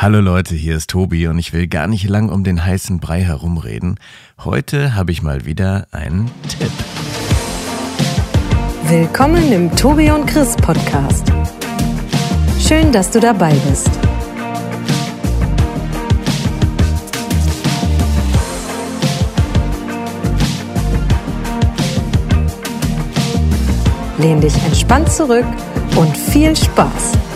Hallo Leute, hier ist Tobi und ich will gar nicht lang um den heißen Brei herumreden. Heute habe ich mal wieder einen Tipp. Willkommen im Tobi und Chris Podcast. Schön, dass du dabei bist. Lehn dich entspannt zurück und viel Spaß.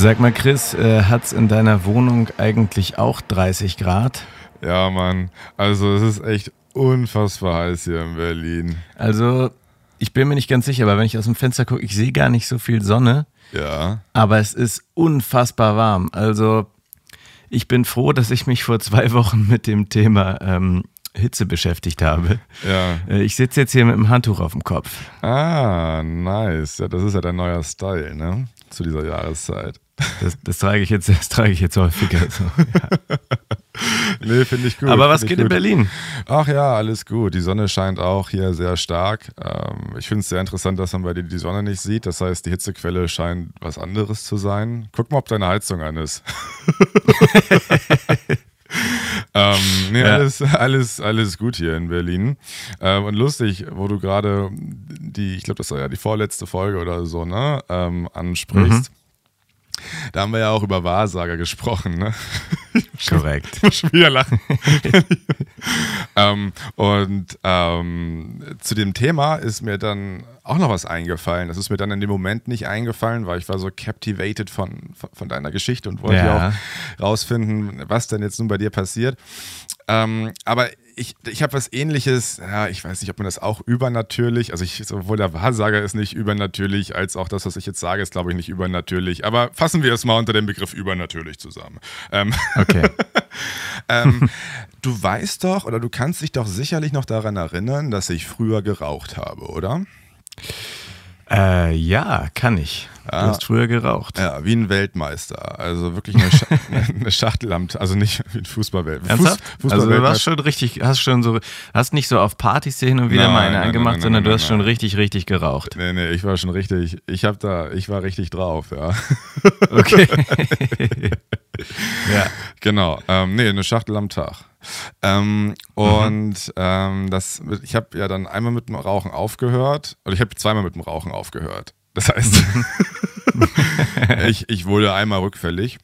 Sag mal, Chris, äh, hat's in deiner Wohnung eigentlich auch 30 Grad? Ja, Mann. Also es ist echt unfassbar heiß hier in Berlin. Also, ich bin mir nicht ganz sicher, aber wenn ich aus dem Fenster gucke, ich sehe gar nicht so viel Sonne. Ja. Aber es ist unfassbar warm. Also, ich bin froh, dass ich mich vor zwei Wochen mit dem Thema ähm, Hitze beschäftigt habe. Ja. Äh, Ich sitze jetzt hier mit dem Handtuch auf dem Kopf. Ah, nice. Ja, das ist ja dein neuer Style, ne? Zu dieser Jahreszeit. Das, das trage ich jetzt, das trage ich jetzt häufiger. So. Nee, finde ich gut. Aber was geht in gut. Berlin? Ach ja, alles gut. Die Sonne scheint auch hier sehr stark. Ähm, ich finde es sehr interessant, dass man bei dir die Sonne nicht sieht. Das heißt, die Hitzequelle scheint was anderes zu sein. Guck mal, ob deine Heizung an ist. ähm, nee, Ja. alles, alles, alles gut hier in Berlin. Ähm, und lustig, wo du gerade die, ich glaube, das war ja die vorletzte Folge oder so, ne, ähm, ansprichst. Da haben wir ja auch über Wahrsager gesprochen, ne? Korrekt. Ich muss schon wieder lachen. ähm, und ähm, zu dem Thema ist mir dann auch noch was eingefallen. Das ist mir dann in dem Moment nicht eingefallen, weil ich war so captivated von, von, von deiner Geschichte und wollte Ja. auch rausfinden, was denn jetzt nun bei dir passiert. Ähm, aber ich, ich habe was ähnliches, ja, ich weiß nicht, ob man das auch übernatürlich, also ich, sowohl der Wahrsager ist nicht übernatürlich, als auch das, was ich jetzt sage, ist, glaube ich, nicht übernatürlich. Aber fassen wir es mal unter dem Begriff übernatürlich zusammen. Ähm, Okay. ähm, du weißt doch oder du kannst dich doch sicherlich noch daran erinnern, dass ich früher geraucht habe, oder? Äh, ja, kann ich. Du hast früher geraucht. Ja, wie ein Weltmeister. Also wirklich eine, Scha eine Schachtel am, also nicht wie ein Fußballwelt. Ernsthaft? Fuß, also du warst schon richtig, hast schon so, hast nicht so auf Partys hin und wieder Nein, mal eine nein, angemacht, nein, sondern du hast schon richtig, richtig geraucht. Nee, nee, ich war schon richtig, ich hab da, ich war richtig drauf, ja. Okay. ja. Genau, ähm, nee, eine Schachtel am Tag. Ähm, und ähm, das, ich habe ja dann einmal mit dem Rauchen aufgehört, oder ich habe zweimal mit dem Rauchen aufgehört. Das heißt, ich, ich wurde einmal rückfällig.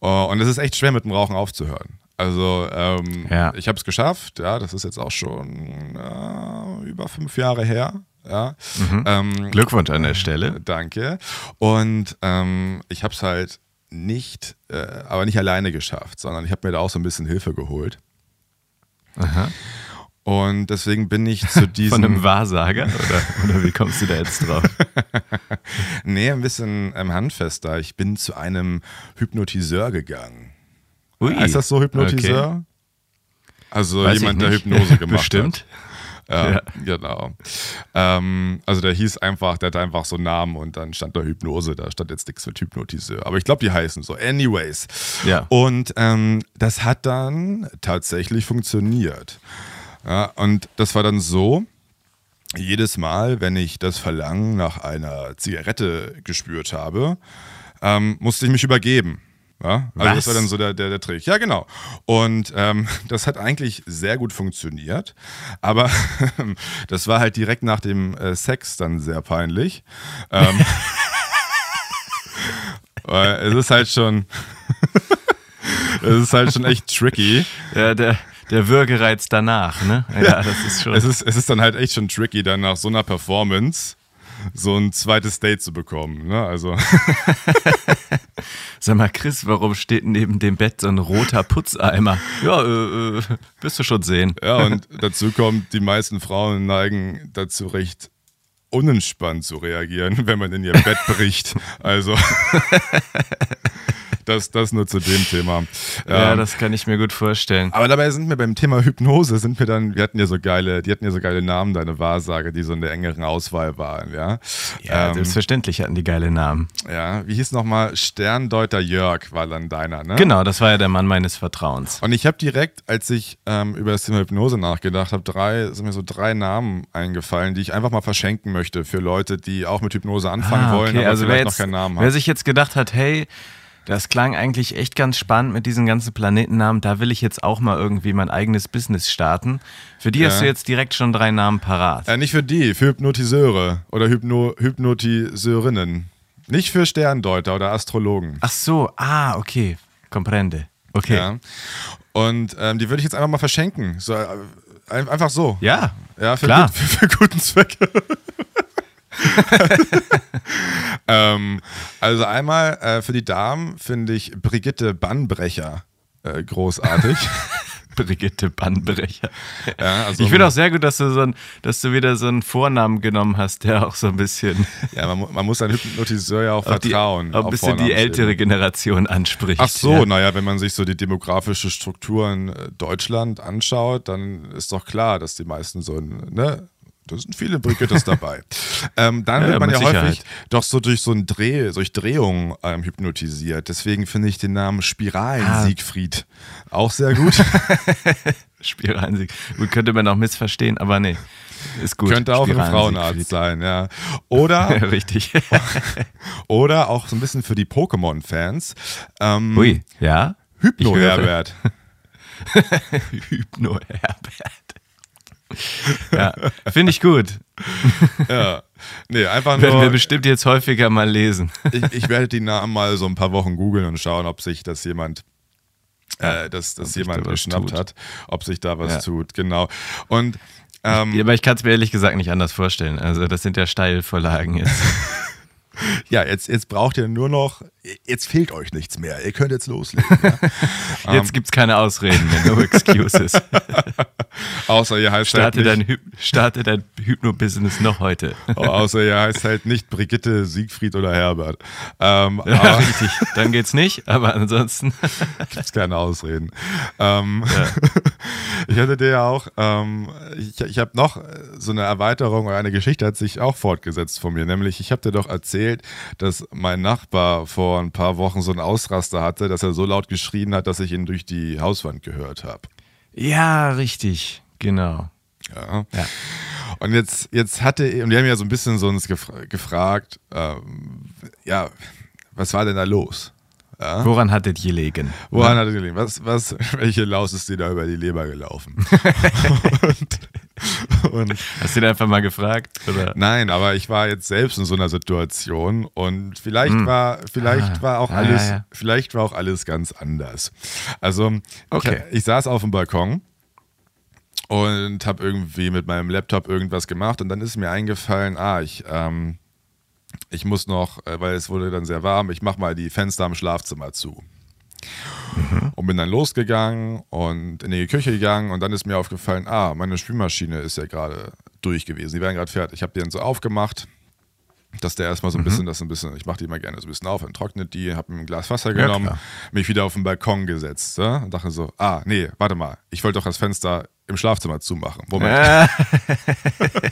Oh, und es ist echt schwer, mit dem Rauchen aufzuhören. Also ähm, Ja. ich habe es geschafft, ja, das ist jetzt auch schon äh, über fünf Jahre her. Ja. Ähm, Glückwunsch an der Stelle. Danke. Und ähm, ich habe es halt nicht, äh, aber nicht alleine geschafft, sondern ich habe mir da auch so ein bisschen Hilfe geholt. Aha. Und deswegen bin ich zu diesem. Von einem Wahrsager? Oder, oder wie kommst du da jetzt drauf? nee, ein bisschen ähm, handfester. Ich bin zu einem Hypnotiseur gegangen. Ui. Heißt das so Hypnotiseur? Also Weiß jemand, der. Hypnose gemacht Bestimmt. hat. Ja, Ja. genau. Ähm, also der hieß einfach, der hatte einfach so einen Namen und dann stand da Hypnose, da stand jetzt nichts mit Hypnotiseur. Aber ich glaube, die heißen so. Anyways. Ja. Und ähm, das hat dann tatsächlich funktioniert. Ja, und das war dann so, jedes Mal, wenn ich das Verlangen nach einer Zigarette gespürt habe, ähm, musste ich mich übergeben. Ja? Also Was? das war dann so der, der, der Trick. Ja, genau. Und ähm, das hat eigentlich sehr gut funktioniert, aber das war halt direkt nach dem äh, Sex dann sehr peinlich. Ähm, es ist halt schon, es ist halt schon echt tricky. Ja, der, der Würgereiz danach, ne? Ja, das ist schon. Es ist, es ist dann halt echt schon tricky, dann nach so einer Performance so ein zweites Date zu bekommen. Ne? Also, Sag mal, Chris, warum steht neben dem Bett so ein roter Putzeimer? Ja, äh, äh, wirst du schon sehen. ja, und dazu kommt, die meisten Frauen neigen dazu recht unentspannt zu reagieren, wenn man in ihr Bett bricht. Also, das, das nur zu dem Thema. Ja, Ähm, das kann ich mir gut vorstellen. aber dabei sind wir beim Thema Hypnose, sind wir dann, wir hatten ja so geile, die hatten ja so geile Namen, deine Wahrsage, die so in der engeren Auswahl waren, ja. Ja, ähm, selbstverständlich hatten die geile Namen. ja, wie hieß nochmal? Sterndeuter Jörg war dann deiner, ne? Genau, das war ja der Mann meines Vertrauens. Und ich habe direkt, als ich ähm, über das Thema Hypnose nachgedacht habe, drei, sind mir so drei Namen eingefallen, die ich einfach mal verschenken möchte für Leute, die auch mit Hypnose anfangen wollen, aber also wer, vielleicht jetzt, noch keinen Namen wer haben. sich jetzt gedacht hat, hey, Das klang eigentlich echt ganz spannend mit diesen ganzen Planetennamen. Da will ich jetzt auch mal irgendwie mein eigenes Business starten. Für die Ja. hast du jetzt direkt schon drei Namen parat. Äh, nicht für die, für Hypnotiseure oder Hypno Hypnotiseurinnen. Nicht für Sterndeuter oder Astrologen. Ach so, ah, okay. Comprende. Okay. Ja. Ja. Und ähm, die würde ich jetzt einfach mal verschenken. So, äh, ein- einfach so. Ja, für, klar. Gut, für, für guten Zweck. ähm, also einmal äh, für die Damen finde ich Brigitte Bannbrecher äh, großartig. Brigitte Bannbrecher. ja, also, Ich finde auch sehr gut, dass du, so ein, dass du wieder so einen Vornamen genommen hast, der auch so ein bisschen, ja, man, man muss einem Hypnotiseur ja auch auch die, vertrauen. auch ein bisschen die ältere Generation anspricht. Ach so, Ja. naja, wenn man sich so die demografische Strukturen äh, Deutschland anschaut, dann ist doch klar, dass die meisten so, ein, ne, da sind viele Brigittes dabei. ähm, dann Ja, wird man ja mit häufig Sicherheit. doch so durch so ein Dreh, durch Drehungen ähm, hypnotisiert. Deswegen finde ich den Namen Spiralen-Siegfried auch sehr gut. Spiralsieg. Gut, könnte man auch missverstehen, aber nee. Ist gut. Könnte auch ein Frauenarzt sein, ja. Ja, Oder, richtig. oder auch so ein bisschen für die Pokémon-Fans. Ähm, Ui, ja? Hypno-Herbert. Hypno-Herbert. Ja, finde ich gut. ja. Nee, einfach Werden wir nur. bestimmt jetzt häufiger mal lesen. ich, ich werde die Namen mal so ein paar Wochen googeln und schauen, ob sich das jemand, äh, dass das sich jemand da geschnappt tut. hat, ob sich da was Ja. tut, genau. Und ähm, Ja, aber ich kann es mir ehrlich gesagt nicht anders vorstellen. Also, das sind ja Steilvorlagen jetzt. ja, jetzt, jetzt braucht ihr nur noch, jetzt fehlt euch nichts mehr. Ihr könnt jetzt loslegen. Ja? Jetzt gibt es keine Ausreden mehr, no excuses. Außer ihr heißt halt Starte dein, nicht, Hy starte dein Hypno-Business noch heute. außer ihr heißt halt nicht Brigitte, Siegfried oder Herbert. Ähm, Ja, richtig. Dann geht's nicht, aber ansonsten. gibt's keine Ausreden. Ähm, ich hatte dir ja auch, ähm, ich, ich habe noch so eine Erweiterung oder eine Geschichte hat sich auch fortgesetzt von mir. Nämlich, ich habe dir doch erzählt, dass mein Nachbar vor ein paar Wochen so einen Ausraster hatte, dass er so laut geschrien hat, dass ich ihn durch die Hauswand gehört habe. Ja, richtig. Genau. Ja. Ja. Und jetzt, jetzt hatte, und wir haben ja so ein bisschen so uns gefra gefragt, ähm, ja, was war denn da los? Ja? Woran hattet ihr gelegen? Woran hat es gelegen? Was, was, welche Laus ist dir da über die Leber gelaufen? und, und Hast du ihn einfach mal gefragt? Oder? nein, aber ich war jetzt selbst in so einer Situation und vielleicht war, vielleicht Ah. war auch Ah, alles, ja, vielleicht war auch alles ganz anders. Also Okay. ich, ich saß auf dem Balkon und habe irgendwie mit meinem Laptop irgendwas gemacht und dann ist mir eingefallen, ah, ich, ähm, ich muss noch, äh, weil es wurde dann sehr warm, ich mache mal die Fenster im Schlafzimmer zu. Und bin dann losgegangen und in die Küche gegangen und dann ist mir aufgefallen, ah, meine Spülmaschine ist ja gerade durch gewesen. Die wären gerade fertig. Ich habe die dann so aufgemacht, dass der erstmal so ein bisschen, das ein bisschen, ich mache die immer gerne so ein bisschen auf, dann trocknet die, habe ein Glas Wasser Ja, genommen, klar. mich wieder auf den Balkon gesetzt ja, und dachte so, ah, nee, warte mal, ich wollte doch das Fenster im Schlafzimmer zumachen. Moment. Äh,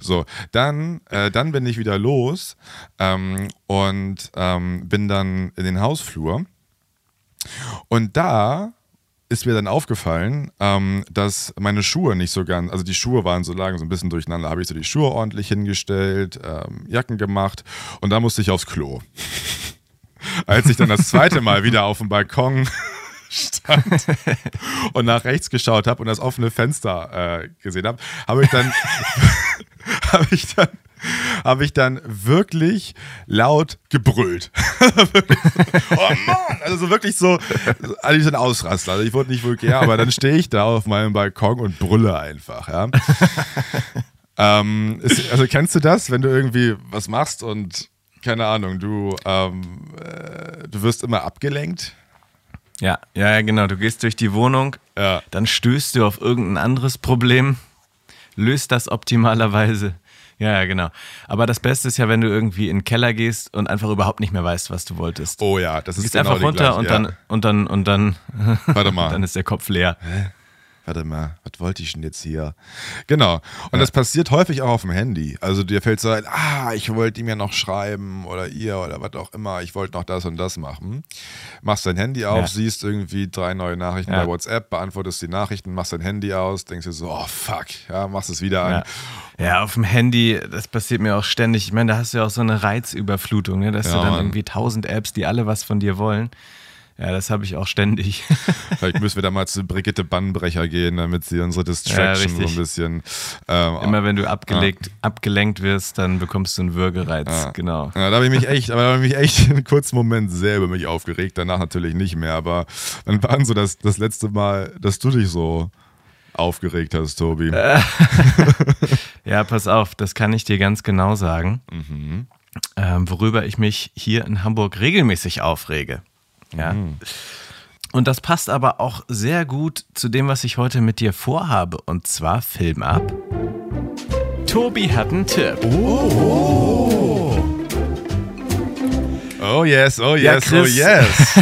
So, dann, äh, dann bin ich wieder los ähm, und ähm, bin dann in den Hausflur. Und da ist mir dann aufgefallen, ähm, dass meine Schuhe nicht so ganz, also die Schuhe waren so lagen so ein bisschen durcheinander. Habe ich so die Schuhe ordentlich hingestellt, ähm, Jacken gemacht und da musste ich aufs Klo. Als ich dann das zweite Mal wieder auf dem Balkon stand und nach rechts geschaut habe und das offene Fenster äh, gesehen habe, habe ich dann habe ich dann habe ich dann wirklich laut gebrüllt. Oh Mann! Also so wirklich so, also so ein Ausraster. Also ich wurde nicht vulgär, aber dann stehe ich da auf meinem Balkon und brülle einfach. Ja. ähm, ist, also kennst du das, wenn du irgendwie was machst und keine Ahnung, du, ähm, äh, du wirst immer abgelenkt? ja, ja, ja, genau. Du gehst durch die Wohnung, Ja. dann stößt du auf irgendein anderes Problem, löst das optimalerweise. Ja, ja, genau. Aber das Beste ist ja, wenn du irgendwie in den Keller gehst und einfach überhaupt nicht mehr weißt, was du wolltest. Oh ja, das Du ist gehst genau einfach runter gleiche, und ja. dann und dann und dann, Warte mal. dann ist der Kopf leer. Warte mal, was wollte ich denn jetzt hier? Genau. Und ja. das passiert häufig auch auf dem Handy. Also dir fällt so ein, ah, ich wollte ihm ja noch schreiben oder ihr oder was auch immer, ich wollte noch das und das machen. Machst dein Handy auf, ja. siehst irgendwie drei neue Nachrichten ja. bei WhatsApp, beantwortest die Nachrichten, machst dein Handy aus, denkst dir so, oh fuck, ja, machst es wieder an. Ja, auf dem Handy, das passiert mir auch ständig. Ich meine, da hast du ja auch so eine Reizüberflutung, ne? dass du dann Mann. irgendwie tausend Apps, die alle was von dir wollen. Ja, das habe ich auch ständig. Vielleicht müssen wir da mal zu Brigitte Bannbrecher gehen, damit sie unsere Distraction ja, so ein bisschen. Ähm, Immer wenn du abgelegt, ja. abgelenkt wirst, dann bekommst du einen Würgereiz. Ja. Genau. Da habe ich mich echt, aber da habe ich mich echt einen kurzen Moment sehr über mich aufgeregt. Danach natürlich nicht mehr. Aber dann war so das, das letzte Mal, dass du dich so aufgeregt hast, Tobi. ja, pass auf, das kann ich dir ganz genau sagen. Mhm. Ähm, worüber ich mich hier in Hamburg regelmäßig aufrege. Ja. Mhm. Und das passt aber auch sehr gut zu dem, was ich heute mit dir vorhabe. Und zwar Film ab. Tobi hat einen Tipp. Oh. Oh yes, oh yes, ja, oh yes.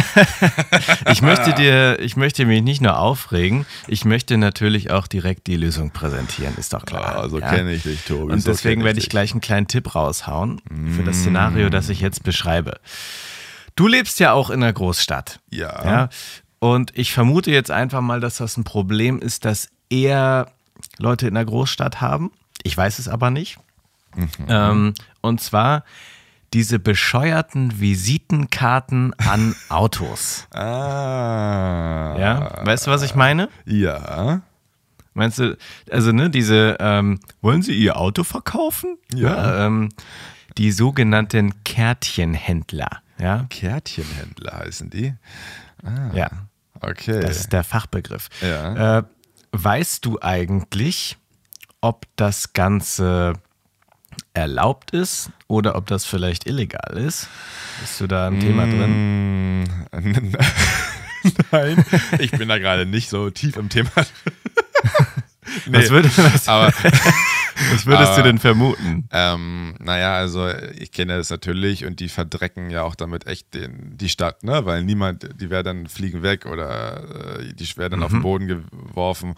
ich möchte dir, ich möchte mich nicht nur aufregen, ich möchte natürlich auch direkt die Lösung präsentieren, ist doch klar. Also ja? kenne ich dich, Tobi. Und so deswegen werde ich gleich einen kleinen Tipp raushauen für das Szenario, das ich jetzt beschreibe. Du lebst ja auch in einer Großstadt. Ja. ja. Und ich vermute jetzt einfach mal, dass das ein Problem ist, dass eher Leute in einer Großstadt haben. Ich weiß es aber nicht. Mhm. Ähm, und zwar diese bescheuerten Visitenkarten an Autos. ah. Ja, weißt du, was ich meine? Ja. Meinst du, also ne, diese, ähm, wollen Sie Ihr Auto verkaufen? Ja. ja ähm, die sogenannten Kärtchenhändler. Ja? Kärtchenhändler heißen die? Ah, ja. Okay. Das ist der Fachbegriff. Ja. Äh, weißt du eigentlich, ob das Ganze erlaubt ist oder ob das vielleicht illegal ist? Bist du da im Thema drin? Nein, ich bin da gerade nicht so tief im Thema. nee, was, würde, was, aber, was würdest aber, du denn vermuten? Ähm, naja, also ich kenne das natürlich und die verdrecken ja auch damit echt den, die Stadt, ne? Weil niemand, die werden dann fliegen weg oder äh, die werden dann mhm. auf den mhm. Boden geworfen.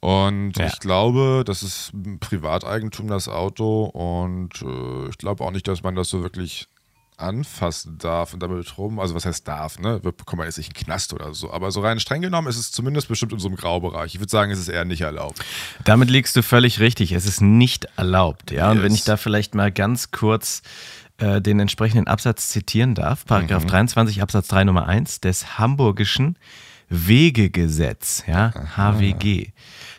Und ja. ich glaube, das ist Privateigentum, das Auto. Und äh, ich glaube auch nicht, dass man das so wirklich anfassen darf und damit rum, also was heißt darf, ne? Bekommt man jetzt nicht einen Knast oder so. Aber so rein streng genommen ist es zumindest bestimmt in so einem Graubereich. Ich würde sagen, es ist eher nicht erlaubt. Damit liegst du völlig richtig. Es ist nicht erlaubt, ja. Yes. Und wenn ich da vielleicht mal ganz kurz äh, den entsprechenden Absatz zitieren darf, Paragraph mhm. 23 Absatz 3 Nummer 1 des Hamburgischen Wegegesetz, ja, Aha. HWG.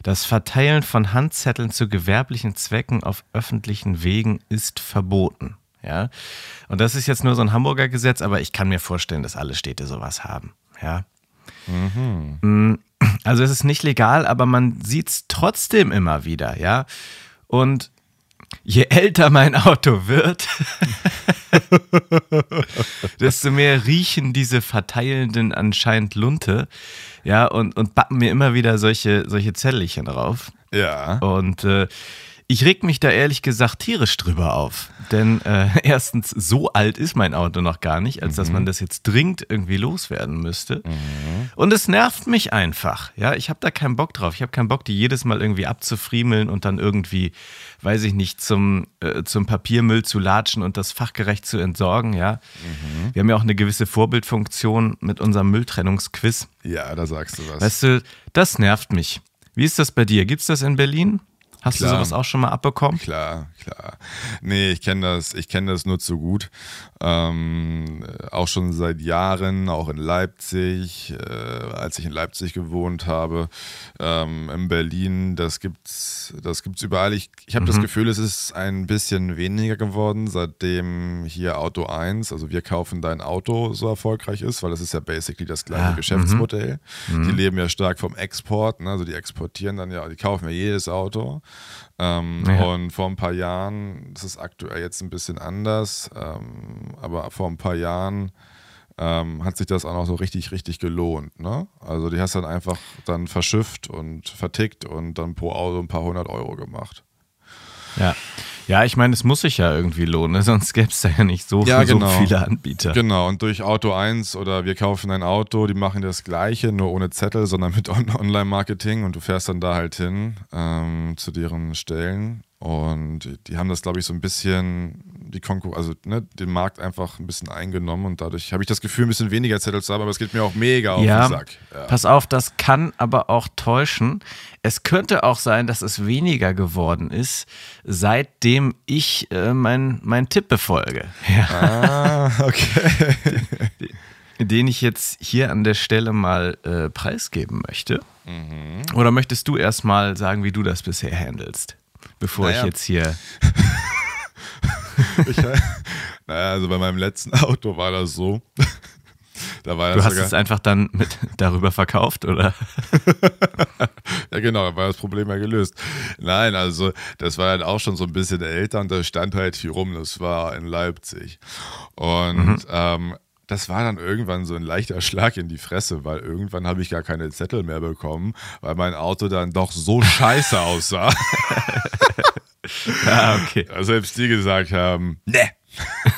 Das Verteilen von Handzetteln zu gewerblichen Zwecken auf öffentlichen Wegen ist verboten. Ja. Und das ist jetzt nur so ein Hamburger Gesetz, aber ich kann mir vorstellen, dass alle Städte sowas haben. Ja. Mhm. Also es ist nicht legal, aber man sieht es trotzdem immer wieder, ja. Und je älter mein Auto wird, desto mehr riechen diese Verteilenden anscheinend Lunte, ja, und, und backen mir immer wieder solche, solche Zettelchen drauf. Ja. Und äh, ich reg mich da ehrlich gesagt tierisch drüber auf. Denn äh, erstens, so alt ist mein Auto noch gar nicht, als mhm. dass man das jetzt dringend irgendwie loswerden müsste. Mhm. Und es nervt mich einfach. Ja, ich habe da keinen Bock drauf. Ich habe keinen Bock, die jedes Mal irgendwie abzufriemeln und dann irgendwie, weiß ich nicht, zum, äh, zum Papiermüll zu latschen und das fachgerecht zu entsorgen. Ja, mhm. wir haben ja auch eine gewisse Vorbildfunktion mit unserem Mülltrennungsquiz. Ja, da sagst du was. Weißt du, das nervt mich. Wie ist das bei dir? Gibt es das in Berlin? Hast klar, du sowas auch schon mal abbekommen? Klar, klar. Nee, ich kenne das, ich kenne das nur zu gut. Ähm, auch schon seit Jahren, auch in Leipzig, äh, als ich in Leipzig gewohnt habe, ähm, in Berlin, das gibt's, das gibt's überall. Ich, ich habe mhm. das Gefühl, es ist ein bisschen weniger geworden, seitdem hier Auto 1, also wir kaufen dein Auto, so erfolgreich ist, weil das ist ja basically das gleiche ja, Geschäftsmodell. Mhm. Die leben ja stark vom Export, ne? also die exportieren dann ja, die kaufen ja jedes Auto. Ähm, ja. Und vor ein paar Jahren, das ist aktuell jetzt ein bisschen anders, ähm, aber vor ein paar Jahren ähm, hat sich das auch noch so richtig, richtig gelohnt. Ne? Also die hast dann einfach dann verschifft und vertickt und dann pro Auto ein paar hundert Euro gemacht. Ja. Ja, ich meine, es muss sich ja irgendwie lohnen, ne? sonst gäbe es da ja nicht so, Ja, so genau. viele Anbieter. Genau, und durch Auto 1 oder wir kaufen ein Auto, die machen das Gleiche, nur ohne Zettel, sondern mit On Online-Marketing und du fährst dann da halt hin ähm, zu deren Stellen und die haben das, glaube ich, so ein bisschen, die Konkur also ne, den Markt einfach ein bisschen eingenommen und dadurch habe ich das Gefühl, ein bisschen weniger Zettel zu haben, aber es geht mir auch mega auf Ja, den Sack. Ja. pass auf, das kann aber auch täuschen. Es könnte auch sein, dass es weniger geworden ist, seitdem ich äh, mein, mein Tipp befolge. Ja. Ah, okay. den ich jetzt hier an der Stelle mal äh, preisgeben möchte. Mhm. Oder möchtest du erst mal sagen, wie du das bisher handelst, bevor Naja. ich jetzt hier. Ich, naja, also bei meinem letzten Auto war das so. Da war Du hast sogar, es einfach dann mit darüber verkauft, oder? Ja, genau, da war das Problem ja gelöst. Nein, also das war halt auch schon so ein bisschen älter und da stand halt viel rum. Das war in Leipzig. Und ähm, das war dann irgendwann so ein leichter Schlag in die Fresse, weil irgendwann habe ich gar keine Zettel mehr bekommen, weil mein Auto dann doch so scheiße aussah, Ah, okay. dass selbst die gesagt haben, ne.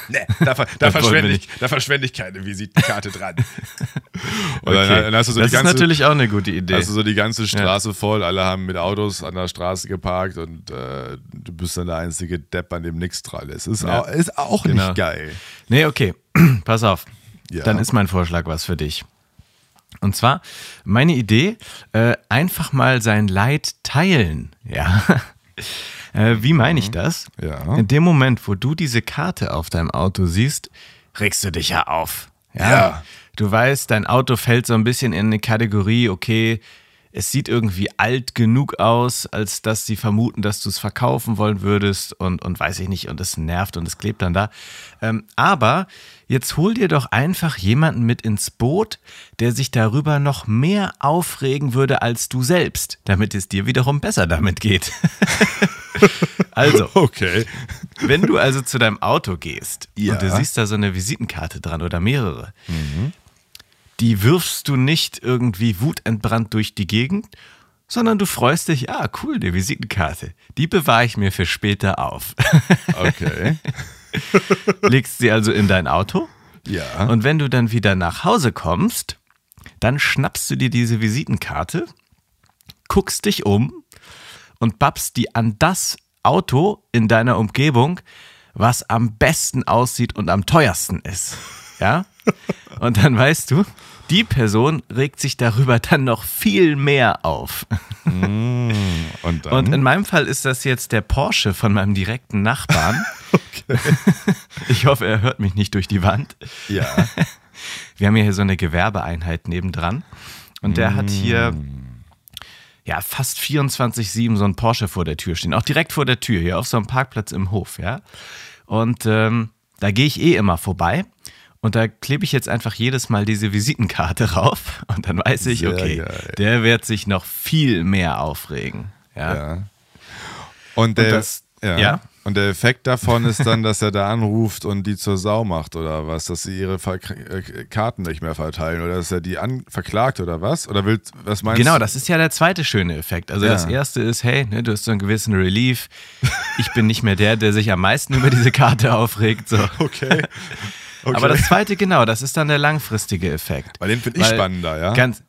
Ne, da, ver da, verschwende ich, da verschwende ich keine Visitenkarte dran. Und okay. dann, dann hast du so das die ist ganze, natürlich auch eine gute Idee. Also so die ganze Straße voll, alle haben mit Autos an der Straße geparkt und äh, du bist dann der einzige Depp, an dem nichts dran ist. Ist, Ja. auch, ist auch Genau. nicht geil. Nee, okay. Pass auf. Ja. Dann ist mein Vorschlag was für dich. Und zwar meine Idee, äh, einfach mal sein Leid teilen. Ja. Äh, wie meine ich das? Ja. In dem Moment, wo du diese Karte auf deinem Auto siehst, regst du dich ja auf. Ja. Ja. Du weißt, dein Auto fällt so ein bisschen in eine Kategorie, okay, es sieht irgendwie alt genug aus, als dass sie vermuten, dass du es verkaufen wollen würdest und, und weiß ich nicht, und es nervt und es klebt dann da. Ähm, aber jetzt hol dir doch einfach jemanden mit ins Boot, der sich darüber noch mehr aufregen würde als du selbst, damit es dir wiederum besser damit geht. also, Okay. wenn du also zu deinem Auto gehst Ja. und du siehst da so eine Visitenkarte dran oder mehrere, die wirfst du nicht irgendwie wutentbrannt durch die Gegend, sondern du freust dich, ja, cool, die Visitenkarte. Die bewahre ich mir für später auf. Okay. Legst sie also in dein Auto Ja. und wenn du dann wieder nach Hause kommst, dann schnappst du dir diese Visitenkarte, guckst dich um und babst die an das Auto in deiner Umgebung, was am besten aussieht und am teuersten ist. Ja? Und dann weißt du, die Person regt sich darüber dann noch viel mehr auf. und dann? Und in meinem Fall ist das jetzt der Porsche von meinem direkten Nachbarn. Ich hoffe, er hört mich nicht durch die Wand. ja. Wir haben ja hier so eine Gewerbeeinheit nebendran. Und der hat hier ja fast 24-7 so ein Porsche vor der Tür stehen. Auch direkt vor der Tür, hier auf so einem Parkplatz im Hof, ja. Und ähm, da gehe ich eh immer vorbei. Und da klebe ich jetzt einfach jedes Mal diese Visitenkarte rauf. Und dann weiß ich, Sehr okay, geil. der wird sich noch viel mehr aufregen. Ja. ja. Und der, das- ja. ja? Und der Effekt davon ist dann, dass er da anruft und die zur Sau macht oder was, dass sie ihre Ver äh, Karten nicht mehr verteilen oder dass er die verklagt oder was? Oder will, was meinst Genau, das ist ja der zweite schöne Effekt. Also Ja. das erste ist, hey, ne, du hast so einen gewissen Relief. Ich bin nicht mehr der, der sich am meisten über diese Karte aufregt. So. Okay. Okay. Aber das zweite, genau, das ist dann der langfristige Effekt. Weil den finde ich spannender, ja? Ganz,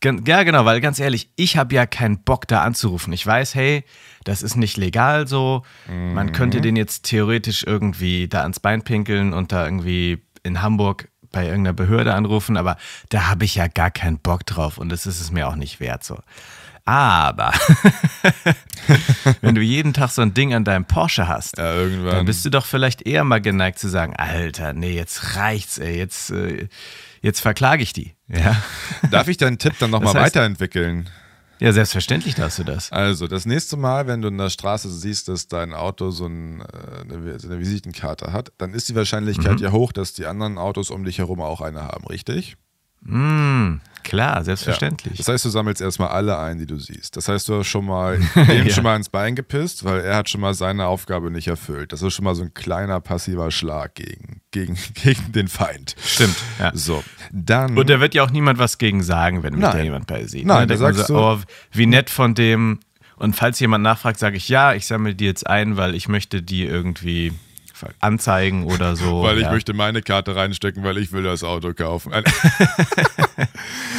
ganz, ja, genau, weil ganz ehrlich, ich habe ja keinen Bock da anzurufen. Ich weiß, hey, das ist nicht legal so. Man könnte Mhm. den jetzt theoretisch irgendwie da ans Bein pinkeln und da irgendwie in Hamburg bei irgendeiner Behörde anrufen, aber da habe ich ja gar keinen Bock drauf und das ist es mir auch nicht wert so. Aber wenn du jeden Tag so ein Ding an deinem Porsche hast, ja, dann bist du doch vielleicht eher mal geneigt zu sagen, Alter, nee, jetzt reicht's, ey, jetzt, äh, jetzt verklage ich die. Ja, Darf ich deinen Tipp dann nochmal Das heißt- weiterentwickeln? ja selbstverständlich darfst du das. Also, das nächste Mal, wenn du in der Straße siehst, dass dein Auto so, ein, äh, eine, so eine Visitenkarte hat, dann ist die Wahrscheinlichkeit Mhm. ja hoch, dass die anderen Autos um dich herum auch eine haben, richtig? Mm, klar, Ja. selbstverständlich. Das heißt, du sammelst erstmal alle ein, die du siehst. Das heißt, du hast schon mal dem Ja. schon mal ins Bein gepisst, weil er hat schon mal seine Aufgabe nicht erfüllt. Das ist schon mal so ein kleiner passiver Schlag gegen, gegen, gegen den Feind. Stimmt, ja. So, dann. Und da wird ja auch niemand was gegen sagen, wenn mich Nein. da jemand bei sieht. Nein, ne? da sagst so, du- oh, wie nett von dem. Und falls jemand nachfragt, sage ich ja, ich sammle die jetzt ein, weil ich möchte die irgendwie anzeigen oder so. Weil ich ja. möchte meine Karte reinstecken, weil ich will das Auto kaufen.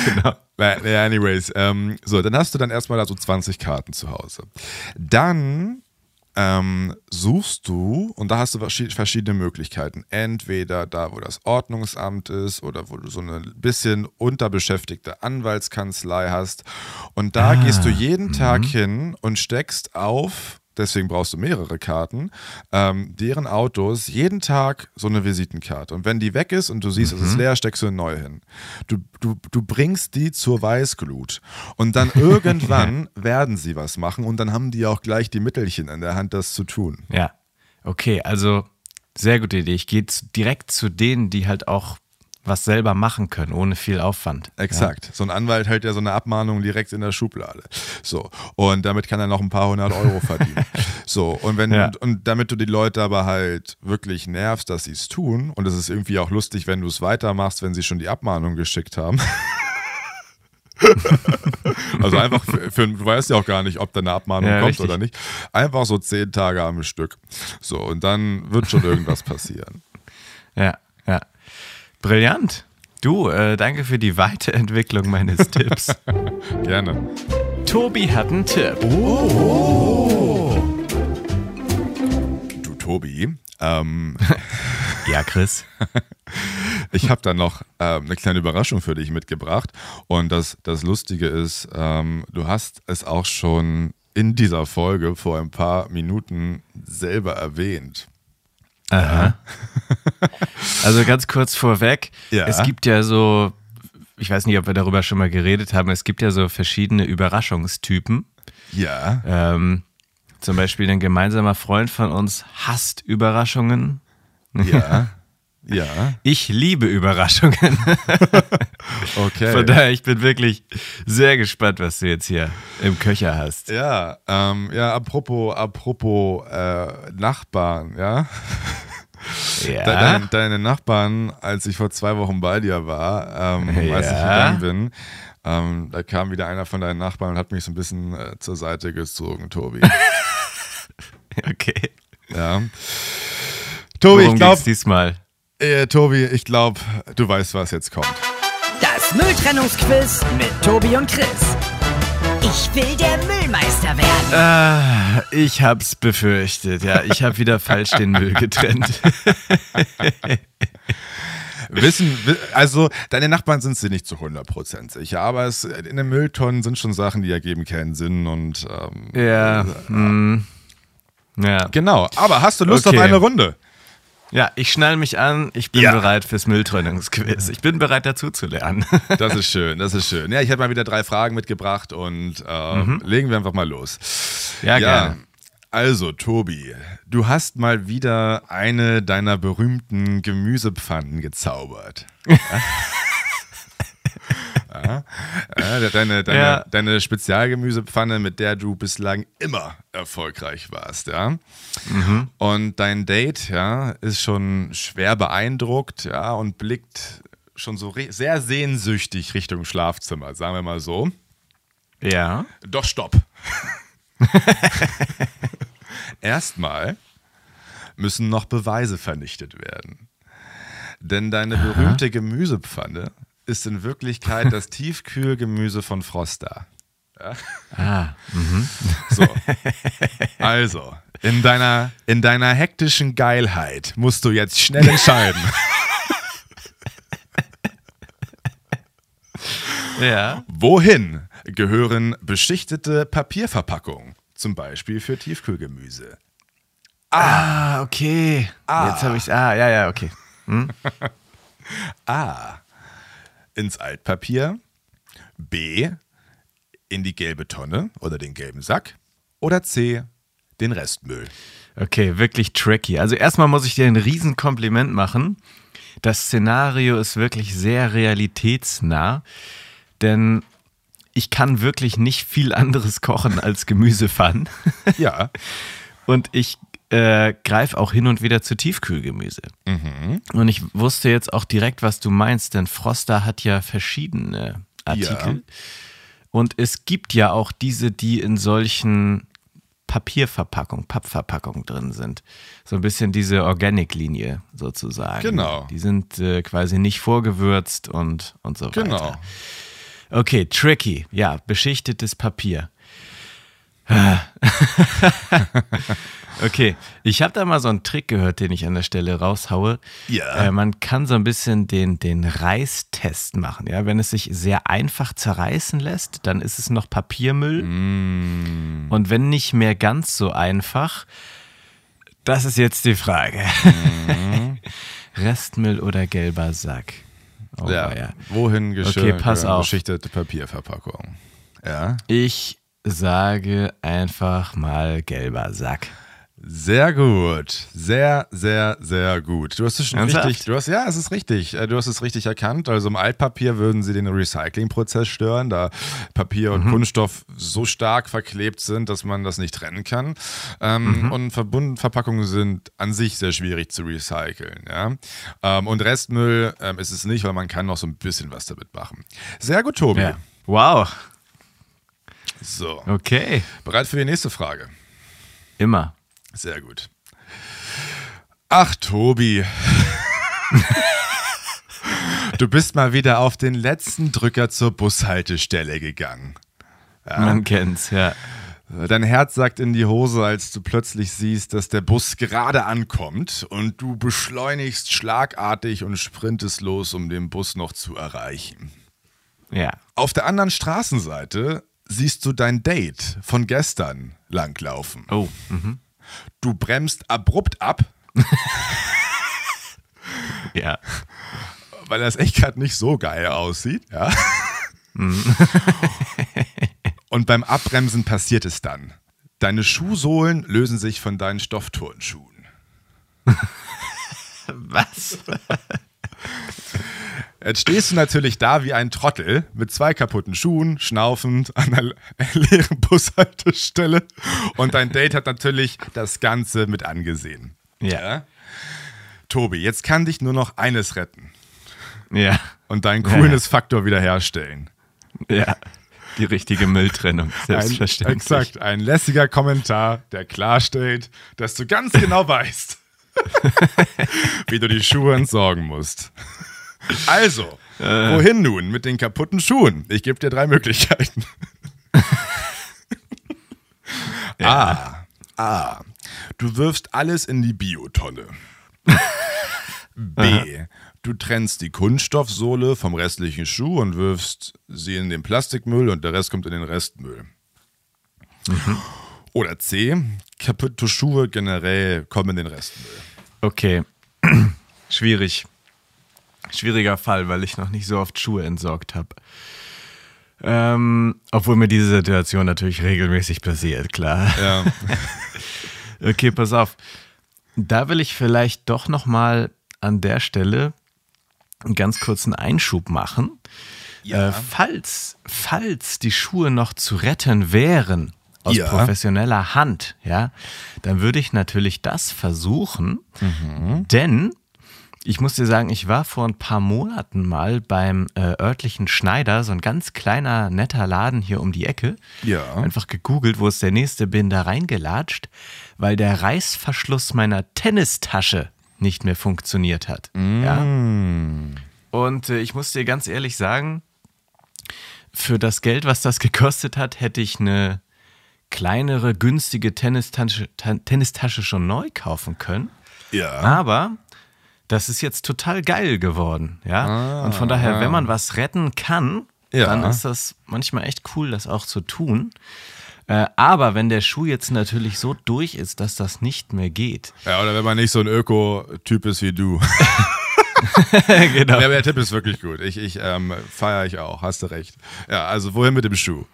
genau. Anyways, ähm, so, dann hast du dann erstmal da so 20 Karten zu Hause. Dann ähm, suchst du, und da hast du verschiedene Möglichkeiten. Entweder da, wo das Ordnungsamt ist oder wo du so eine bisschen unterbeschäftigte Anwaltskanzlei hast. Und da ah, gehst du jeden Tag mhm. hin und steckst auf deswegen brauchst du mehrere Karten, ähm, deren Autos jeden Tag so eine Visitenkarte. Und wenn die weg ist und du siehst, mhm. es ist mhm. leer, steckst du eine neue hin. Du, du, du bringst die zur Weißglut. Und dann irgendwann werden sie was machen und dann haben die auch gleich die Mittelchen in der Hand, das zu tun. Ja. Okay, also sehr gute Idee. Ich gehe direkt zu denen, die halt auch was selber machen können, ohne viel Aufwand. Exakt. Ja. So ein Anwalt hält ja so eine Abmahnung direkt in der Schublade. So. Und damit kann er noch ein paar hundert Euro verdienen. so. Und wenn, ja. und, und, damit du die Leute aber halt wirklich nervst, dass sie es tun, und es ist irgendwie auch lustig, wenn du es weitermachst, wenn sie schon die Abmahnung geschickt haben. also einfach für, für, du weißt ja auch gar nicht, ob da eine Abmahnung ja, kommt richtig. oder nicht. Einfach so zehn Tage am Stück. So, und dann wird schon irgendwas passieren. Ja, ja. Brillant. Du, äh, danke für die Weiterentwicklung meines Tipps. Gerne. Tobi hat einen Tipp. Oh. Du, Tobi. Ähm, ja, Chris. ich habe da noch ähm, eine kleine Überraschung für dich mitgebracht. Und das, das Lustige ist, ähm, du hast es auch schon in dieser Folge vor ein paar Minuten selber erwähnt. Aha. also ganz kurz vorweg, ja. es gibt ja so, ich weiß nicht, ob wir darüber schon mal geredet haben, es gibt ja so verschiedene Überraschungstypen. Ja. Ähm, zum Beispiel ein gemeinsamer Freund von uns hasst Überraschungen. Ja. Ja. Ich liebe Überraschungen. okay. Von daher, ich bin wirklich sehr gespannt, was du jetzt hier im Köcher hast. Ja, ähm, ja, apropos, apropos äh, Nachbarn, ja. Ja. Deine, deine, Nachbarn, als ich vor zwei Wochen bei dir war, ähm, ja. als ich gegangen bin, ähm, da kam wieder einer von deinen Nachbarn und hat mich so ein bisschen äh, zur Seite gezogen, Tobi. okay. Ja. Tobi, Worum ich glaube diesmal. Äh, Tobi, ich glaube, du weißt, was jetzt kommt. Das Mülltrennungsquiz mit Tobi und Chris. Ich will der Müllmeister werden. Ah, ich hab's befürchtet. Ja, ich habe wieder falsch den Müll getrennt. Wissen, also deine Nachbarn sind sie nicht zu 100% sicher, aber es, in den Mülltonnen sind schon Sachen, die ergeben keinen Sinn und ähm, ja, äh, hm. ja. Genau, aber hast du Lust okay. auf eine Runde? Ja, ich schnall mich an. Ich bin ja. bereit fürs Mülltrennungsquiz. Ich bin bereit dazu zu lernen. Das ist schön, das ist schön. Ja, ich habe mal wieder drei Fragen mitgebracht und äh, mhm. legen wir einfach mal los. Ja, ja, gerne. Also, Tobi, du hast mal wieder eine deiner berühmten Gemüsepfannen gezaubert. Ja? Deine, deine, ja. deine Spezialgemüsepfanne, mit der du bislang immer erfolgreich warst, ja. Mhm. Und dein Date, ja, ist schon schwer beeindruckt, ja, und blickt schon so sehr sehnsüchtig Richtung Schlafzimmer, sagen wir mal so. Ja. Doch, stopp. Erstmal müssen noch Beweise vernichtet werden. Denn deine berühmte Gemüsepfanne ist in Wirklichkeit das Tiefkühlgemüse von Froster. Ja? Ah, mhm. So. Also, in deiner, in deiner hektischen Geilheit musst du jetzt schnell entscheiden. ja. Wohin gehören beschichtete Papierverpackungen? Zum Beispiel für Tiefkühlgemüse. Ah, okay. Ah. Jetzt habe ich Ah, ja, ja, okay. Hm? A ins Altpapier, B in die gelbe Tonne oder den gelben Sack oder C den Restmüll. Okay, wirklich tricky. Also erstmal muss ich dir ein Riesenkompliment machen. Das Szenario ist wirklich sehr realitätsnah, denn ich kann wirklich nicht viel anderes kochen als Gemüsepfannen. Ja. Und ich äh, greif auch hin und wieder zu Tiefkühlgemüse. Mhm. Und ich wusste jetzt auch direkt, was du meinst, denn Froster hat ja verschiedene Artikel. Und es gibt ja auch diese, die in solchen Papierverpackungen, Pappverpackungen drin sind. So ein bisschen diese Organic-Linie sozusagen. Genau. Die sind äh, quasi nicht vorgewürzt und, und so weiter. Genau. Okay, tricky. Ja, beschichtetes Papier. okay, ich habe da mal so einen Trick gehört, den ich an der Stelle raushaue. Ja. Äh, man kann so ein bisschen den, den Reistest machen. Ja? Wenn es sich sehr einfach zerreißen lässt, dann ist es noch Papiermüll. Mm. Und wenn nicht mehr ganz so einfach, das ist jetzt die Frage. Mhm. Restmüll oder gelber Sack? Oh, ja. ja. Wohin geschö Okay, pass auf. beschichtete Papierverpackung? Ja. Ich sage einfach mal gelber Sack. Sehr gut. Sehr, sehr, sehr gut. Du hast es schon Ernsthaft? richtig. Du hast, ja, es ist richtig. Äh, Du hast es richtig erkannt. Also im Altpapier würden sie den Recyclingprozess stören, da Papier und Kunststoff so stark verklebt sind, dass man das nicht trennen kann. Ähm, Und verbunden Verpackungen sind an sich sehr schwierig zu recyceln. Ja? Ähm, und Restmüll ähm, ist es nicht, weil man kann noch so ein bisschen was damit machen. Sehr gut, Tobi. Ja. Wow, So. okay. Bereit für die nächste Frage? Immer. Sehr gut. Ach, Tobi. du bist mal wieder auf den letzten Drücker zur Bushaltestelle gegangen. Man kennt's, ja. Dein Herz sagt in die Hose, als du plötzlich siehst, dass der Bus gerade ankommt und du beschleunigst schlagartig und sprintest los, um den Bus noch zu erreichen. Ja. Auf der anderen Straßenseite siehst du dein Date von gestern langlaufen. Oh. Mhm. Du bremst abrupt ab, Ja. weil das echt gerade nicht so geil aussieht, ja. Und beim Abbremsen passiert es dann. Deine Schuhsohlen lösen sich von deinen Stoffturnschuhen. Was? Jetzt stehst du natürlich da wie ein Trottel mit zwei kaputten Schuhen, schnaufend an einer leeren Bushaltestelle. Und dein Date hat natürlich das Ganze mit angesehen. Ja. Tobi, jetzt kann dich nur noch eines retten Ja. und deinen Coolness-Faktor wiederherstellen. Ja. Die richtige Mülltrennung, Ein, selbstverständlich. exakt, ein lässiger Kommentar, der klarstellt, dass du ganz genau weißt, wie du die Schuhe entsorgen musst. Also, wohin nun mit den kaputten Schuhen? Ich gebe dir drei Möglichkeiten. A. A. Du wirfst alles in die Biotonne. B. Du trennst die Kunststoffsohle vom restlichen Schuh und wirfst sie in den Plastikmüll und der Rest kommt in den Restmüll. Oder C. Kaputte Schuhe generell kommen in den Restmüll. Okay. Schwierig. Schwieriger Fall, weil ich noch nicht so oft Schuhe entsorgt habe. Ähm, obwohl mir diese Situation natürlich regelmäßig passiert, klar. Ja. Okay, pass auf. Da will ich vielleicht doch noch mal an der Stelle einen ganz kurzen Einschub machen. Ja. Äh, falls, falls die Schuhe noch zu retten wären aus Ja. professioneller Hand, ja, dann würde ich natürlich das versuchen, denn ich muss dir sagen, ich war vor ein paar Monaten mal beim äh, örtlichen Schneider, so ein ganz kleiner, netter Laden hier um die Ecke. Ja. Einfach gegoogelt, wo ist der nächste, bin da reingelatscht, weil der Reißverschluss meiner Tennistasche nicht mehr funktioniert hat. Ja. Und äh, ich muss dir ganz ehrlich sagen, für das Geld, was das gekostet hat, hätte ich eine kleinere, günstige Tennistasche, Ta- Tennistasche schon neu kaufen können. Ja. Aber das ist jetzt total geil geworden, ja. Und von daher, wenn man was retten kann, Ja. dann ist das manchmal echt cool, das auch zu tun. Äh, aber wenn der Schuh jetzt natürlich so durch ist, dass das nicht mehr geht. ja, oder wenn man nicht so ein Öko-Typ ist wie du. genau. Ja, aber der Tipp ist wirklich gut. Ich, ich ähm, feiere ich auch, hast du recht. Ja, also wohin mit dem Schuh?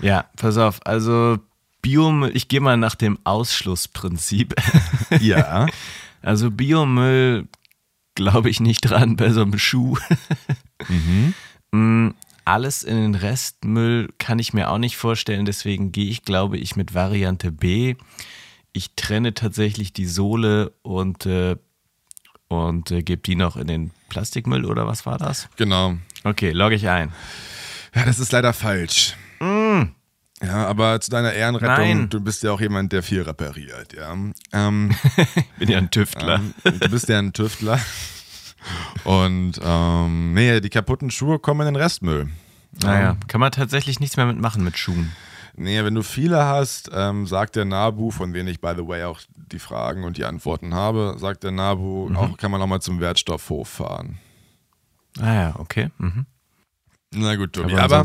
Ja, pass auf, also Biomüll, ich gehe mal nach dem Ausschlussprinzip. Ja. Also Biomüll glaube ich nicht dran bei so einem Schuh. Mm, Alles in den Restmüll kann ich mir auch nicht vorstellen, deswegen gehe ich, glaube ich, mit Variante B. Ich trenne tatsächlich die Sohle und, äh, und äh, gebe die noch in den Plastikmüll oder was war das? genau. Okay, logge ich ein. Ja, das ist leider falsch. Ja, aber zu deiner Ehrenrettung, Nein. du bist ja auch jemand, der viel repariert, ja. Ähm, Bin ja ein Tüftler. ähm, du bist ja ein Tüftler. Und ähm, nee, die kaputten Schuhe kommen in den Restmüll. naja, kann man tatsächlich nichts mehr mitmachen mit Schuhen. Nee, wenn du viele hast, ähm, sagt der Nabu, von denen ich by the way auch die Fragen und die Antworten habe, sagt der Nabu, Mhm. auch kann man auch mal zum Wertstoffhof fahren. Ah ja, okay. Mhm. Na gut, Tobi, Aber, aber.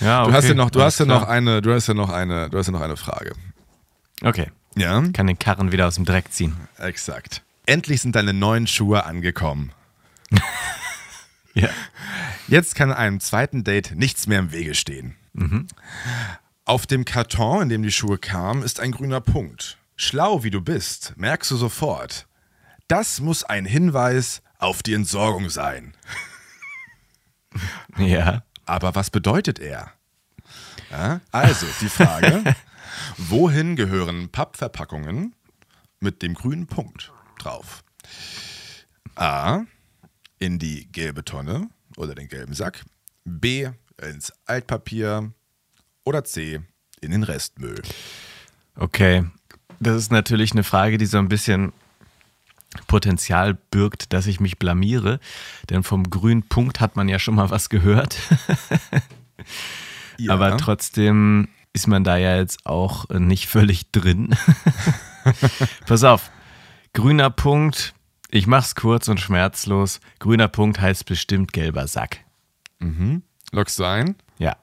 Ja, okay. du hast ja noch, du hast ja noch eine, du hast ja noch eine, du hast ja noch eine Frage. Okay, Ja, kann den Karren wieder aus dem Dreck ziehen. exakt. Endlich sind deine neuen Schuhe angekommen. Ja. Jetzt kann einem zweiten Date nichts mehr im Wege stehen. Auf dem Karton, in dem die Schuhe kamen, ist ein grüner Punkt. Schlau wie du bist, merkst du sofort. Das muss ein Hinweis auf die Entsorgung sein. Ja. Aber was bedeutet er? Ja, also, die Frage: Wohin gehören Pappverpackungen mit dem grünen Punkt drauf? A. In die gelbe Tonne oder den gelben Sack. B. Ins Altpapier. Oder C. In den Restmüll. Okay. Das ist natürlich eine Frage, die so ein bisschen Potenzial birgt, dass ich mich blamiere. Denn vom grünen Punkt hat man ja schon mal was gehört. Ja. Aber trotzdem ist man da ja jetzt auch nicht völlig drin. Pass auf. Grüner Punkt. Ich mach's kurz und schmerzlos. Grüner Punkt heißt bestimmt gelber Sack. Lockst du ein? Ja.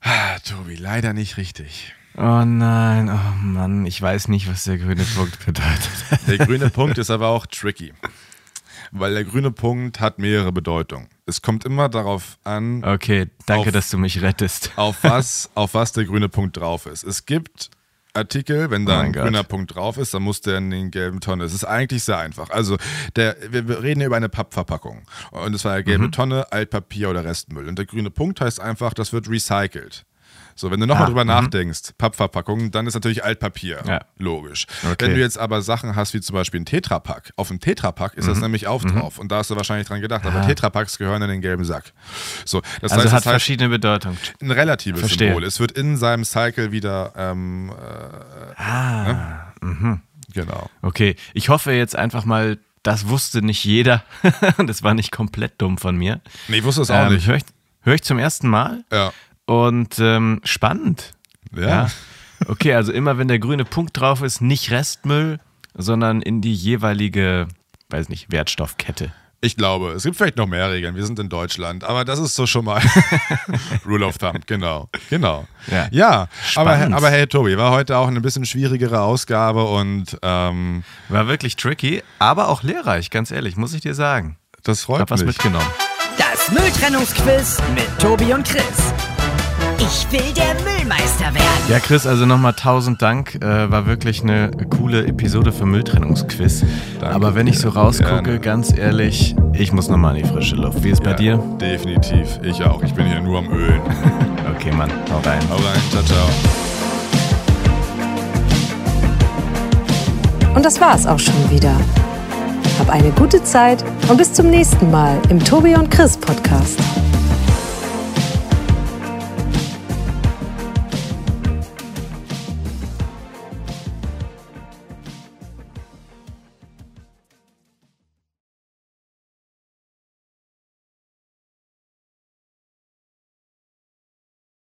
Ah, Tobi, leider nicht richtig. Oh nein, oh Mann, ich weiß nicht, was der grüne Punkt bedeutet. Der grüne Punkt ist aber auch tricky. Weil der grüne Punkt hat mehrere Bedeutungen. Es kommt immer darauf an, Okay, danke, Auf- dass du mich rettest. auf was, auf was der grüne Punkt drauf ist. Es gibt Artikel, wenn da Oh ein Gott. grüner Punkt drauf ist, dann muss der in den gelben Tonne. Es ist eigentlich sehr einfach. Also, der, wir wir reden hier über eine Pappverpackung. Und es war ja gelbe Mhm. Tonne, Altpapier oder Restmüll. Und der grüne Punkt heißt einfach, das wird recycelt. So, wenn du nochmal Ah, drüber mhm. nachdenkst, Pappverpackung, dann ist natürlich Altpapier. Ja. Logisch. Okay. Wenn du jetzt aber Sachen hast, wie zum Beispiel ein Tetrapack, auf dem Tetrapack ist das Mhm. nämlich auch drauf. Und da hast du wahrscheinlich dran gedacht, aber Ah. Tetrapacks gehören in den gelben Sack. So, das Also heißt, hat das heißt, verschiedene Bedeutungen. ein relatives Verstehe. Symbol. Es wird in seinem Cycle wieder, ähm, äh, Ah, genau. okay. Ich hoffe jetzt einfach mal, das wusste nicht jeder. das war nicht komplett dumm von mir. Nee, ich wusste es auch Ähm, nicht. Höre ich, hör ich zum ersten Mal Ja. Und ähm, spannend. Ja. Okay, also immer wenn der grüne Punkt drauf ist, nicht Restmüll, sondern in die jeweilige, weiß nicht, Wertstoffkette. Ich glaube, es gibt vielleicht noch mehr Regeln. Wir sind in Deutschland, aber das ist so schon mal Rule of Thumb, genau. Genau. Ja. Ja, aber, aber hey, Tobi, war heute auch eine bisschen schwierigere Ausgabe und ähm, War wirklich tricky, aber auch lehrreich, ganz ehrlich, muss ich dir sagen. das Ich freut hab was mich. mitgenommen. Das Mülltrennungsquiz mit Tobi und Chris. Ich will der Müllmeister werden. Ja, Chris, also nochmal tausend Dank. Äh, war wirklich eine coole Episode für Mülltrennungsquiz. Danke Aber wenn ich so rausgucke, Gerne. ganz ehrlich, ich muss nochmal in die frische Luft. Wie ist bei Ja, dir? Definitiv. Ich auch. Ich bin hier nur am Ölen. Okay, Mann, hau rein. Hau rein. Ciao, ciao. Und das war's auch schon wieder. Hab eine gute Zeit und bis zum nächsten Mal im Tobi und Chris Podcast.